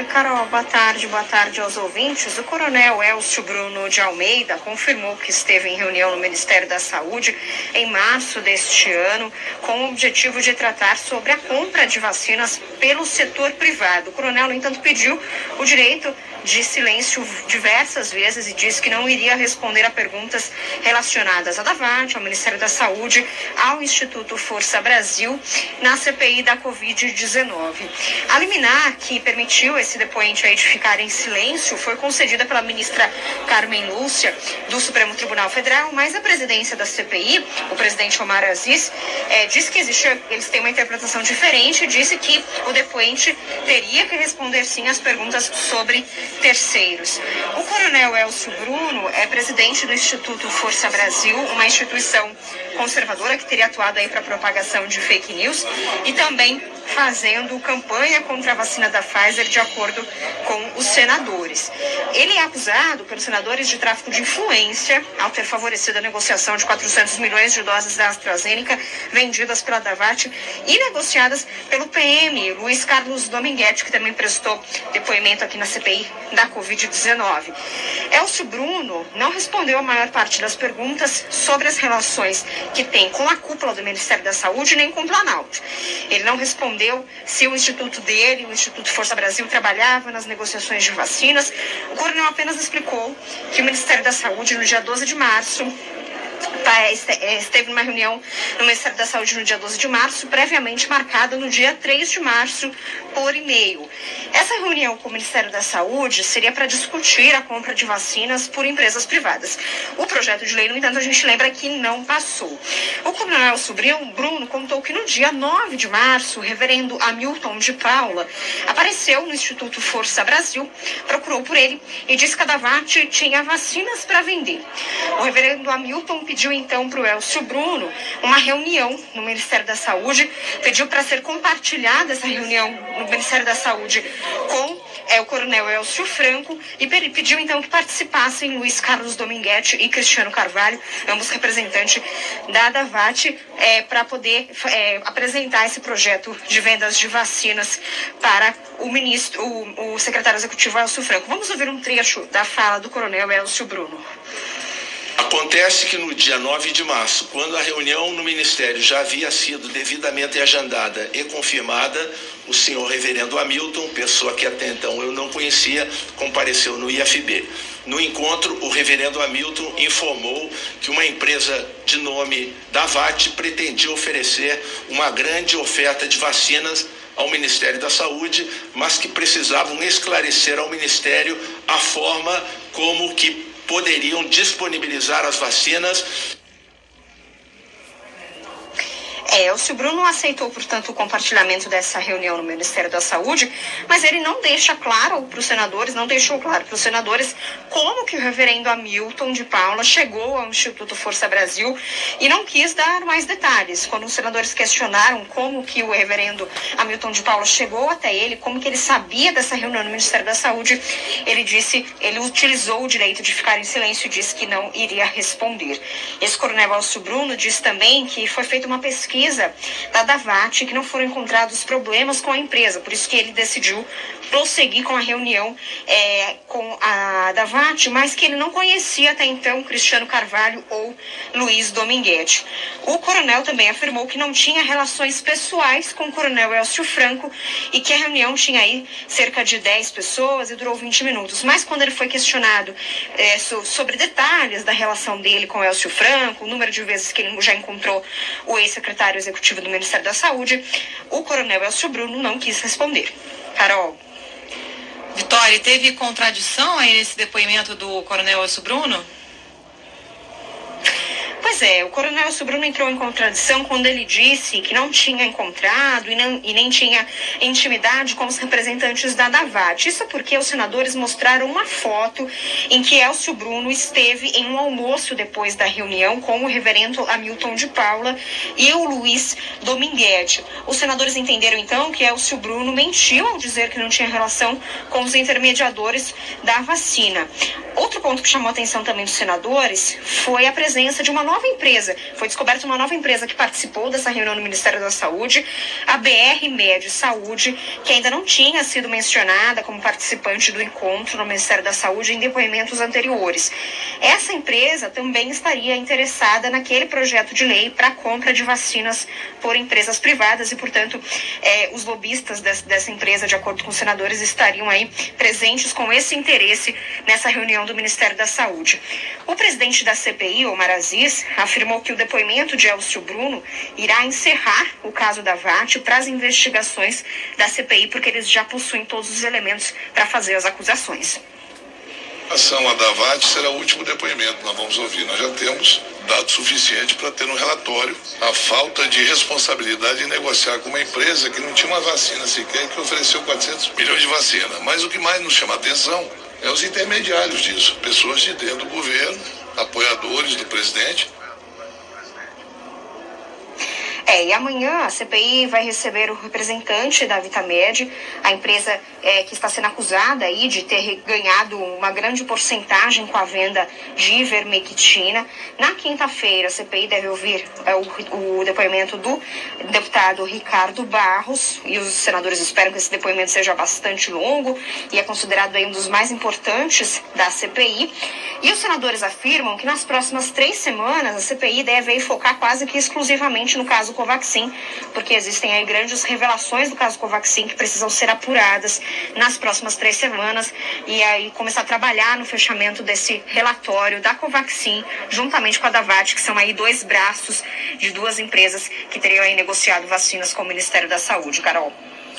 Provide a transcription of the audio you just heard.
Oi, Carol, boa tarde, boa tarde aos ouvintes. O coronel Elcio Bruno de Almeida confirmou que esteve em reunião no Ministério da Saúde em março deste ano com o objetivo de tratar sobre a compra de vacinas pelo setor privado. O coronel, no entanto, pediu o direito de silêncio diversas vezes e disse que não iria responder a perguntas relacionadas à Davat, ao Ministério da Saúde, ao Instituto Força Brasil, na CPI da Covid-19. A liminar que permitiu esse depoente aí de ficar em silêncio foi concedida pela ministra Carmen Lúcia, do Supremo Tribunal Federal, mas a presidência da CPI, o presidente Omar Aziz, é, disse que existe, eles têm uma interpretação diferente e disse que o depoente teria que responder sim às perguntas sobre terceiros. O coronel Elcio Bruno é presidente do Instituto Força Brasil, uma instituição conservadora que teria atuado aí para propagação de fake news e também fazendo campanha contra a vacina da Pfizer de acordo com os senadores. Ele é acusado pelos senadores de tráfico de influência ao ter favorecido a negociação de 400 milhões de doses da AstraZeneca vendidas pela Davat e negociadas pelo PM, Luiz Carlos Dominguete, que também prestou depoimento aqui na CPI da Covid-19. Elcio Bruno não respondeu a maior parte das perguntas sobre as relações que tem com a cúpula do Ministério da Saúde nem com o Planalto. Ele não respondeu se o instituto dele, o Instituto Força Brasil, trabalhava nas negociações de vacinas. O coronel apenas explicou que o Ministério da Saúde, no dia 12 de março, Tá, é, esteve numa reunião no Ministério da Saúde no dia 12 de março, previamente marcada no dia 3 de março por e-mail. Essa reunião com o Ministério da Saúde seria para discutir a compra de vacinas por empresas privadas. O projeto de lei, no entanto, a gente lembra que não passou. O coronel Sobrinho Bruno contou que no dia 9 de março, o reverendo Hamilton de Paula apareceu no Instituto Força Brasil, procurou por ele e disse que a Davat tinha vacinas para vender. O reverendo Hamilton pediu então para o Elcio Bruno uma reunião no Ministério da Saúde, pediu para ser compartilhada essa reunião no Ministério da Saúde com é, o coronel Elcio Franco e pediu então que participassem Luiz Carlos Dominguete e Cristiano Carvalho, ambos representantes da Davat, é, para poder é, apresentar esse projeto de vendas de vacinas para o ministro, o, o secretário executivo Elcio Franco. Vamos ouvir um trecho da fala do coronel Elcio Bruno. Acontece que no dia 9 de março, quando a reunião no Ministério já havia sido devidamente agendada e confirmada, o senhor reverendo Hamilton, pessoa que até então eu não conhecia, compareceu no IFB. No encontro, o reverendo Hamilton informou que uma empresa de nome Davat pretendia oferecer uma grande oferta de vacinas ao Ministério da Saúde, mas que precisavam esclarecer ao Ministério a forma como que poderiam disponibilizar as vacinas É, o Bruno aceitou, portanto, o compartilhamento dessa reunião no Ministério da Saúde, mas ele não deixa claro para os senadores, não deixou claro para os senadores como que o reverendo Hamilton de Paula chegou ao Instituto Força Brasil e não quis dar mais detalhes. Quando os senadores questionaram como que o reverendo Hamilton de Paula chegou até ele, como que ele sabia dessa reunião no Ministério da Saúde, ele disse, ele utilizou o direito de ficar em silêncio e disse que não iria responder. Esse coronel Alcio Bruno disse também que foi feita uma pesquisa pesquisa da Davat que não foram encontrados problemas com a empresa, por isso que ele decidiu prosseguir com a reunião é, com a Davat, mas que ele não conhecia até então Cristiano Carvalho ou Luiz Dominguete. O coronel também afirmou que não tinha relações pessoais com o coronel Elcio Franco e que a reunião tinha aí cerca de 10 pessoas e durou 20 minutos. Mas quando ele foi questionado é, sobre detalhes da relação dele com Elcio Franco, o número de vezes que ele já encontrou o ex-secretário executivo do Ministério da Saúde, o coronel Elcio Bruno não quis responder. Carol. Vitória, teve contradição aí nesse depoimento do Coronel Elcio Bruno? É, o coronel Sobruno entrou em contradição quando ele disse que não tinha encontrado e, não, e nem tinha intimidade com os representantes da Davat. Isso porque os senadores mostraram uma foto em que Elcio Bruno esteve em um almoço depois da reunião com o reverendo Hamilton de Paula e o Luiz Dominguete. Os senadores entenderam então que Elcio Bruno mentiu ao dizer que não tinha relação com os intermediadores da vacina. Outro ponto que chamou a atenção também dos senadores foi a presença de uma nova empresa, foi descoberta uma nova empresa que participou dessa reunião no Ministério da Saúde, a BR Med Saúde, que ainda não tinha sido mencionada como participante do encontro no Ministério da Saúde em depoimentos anteriores. Essa empresa também estaria interessada naquele projeto de lei para compra de vacinas por empresas privadas e, portanto, eh, os lobistas dessa, dessa empresa, de acordo com os senadores, estariam aí presentes com esse interesse nessa reunião do Ministério da Saúde. O presidente da CPI, Omar Aziz, afirmou que o depoimento de Elcio Bruno irá encerrar o caso da VAT para as investigações da CPI, porque eles já possuem todos os elementos para fazer as acusações. A ação a Davat será o último depoimento nós vamos ouvir. Nós já temos dados suficientes para ter no relatório a falta de responsabilidade em negociar com uma empresa que não tinha uma vacina sequer que ofereceu 400 milhões de vacina. Mas o que mais nos chama a atenção é os intermediários disso, pessoas de dentro do governo, apoiadores do presidente, é, e amanhã a CPI vai receber o representante da Vitamed, a empresa é, que está sendo acusada aí de ter ganhado uma grande porcentagem com a venda de ivermectina. Na quinta-feira, a CPI deve ouvir é, o, o, depoimento do deputado Ricardo Barros, e os senadores esperam que esse depoimento seja bastante longo e é considerado aí um dos mais importantes da CPI. E os senadores afirmam que nas próximas três semanas a CPI deve focar quase que exclusivamente no caso Covaxin, porque existem aí grandes revelações do caso Covaxin que precisam ser apuradas nas próximas três semanas e aí começar a trabalhar no fechamento desse relatório da Covaxin, juntamente com a Davat, que são aí dois braços de duas empresas que teriam aí negociado vacinas com o Ministério da Saúde. Carol.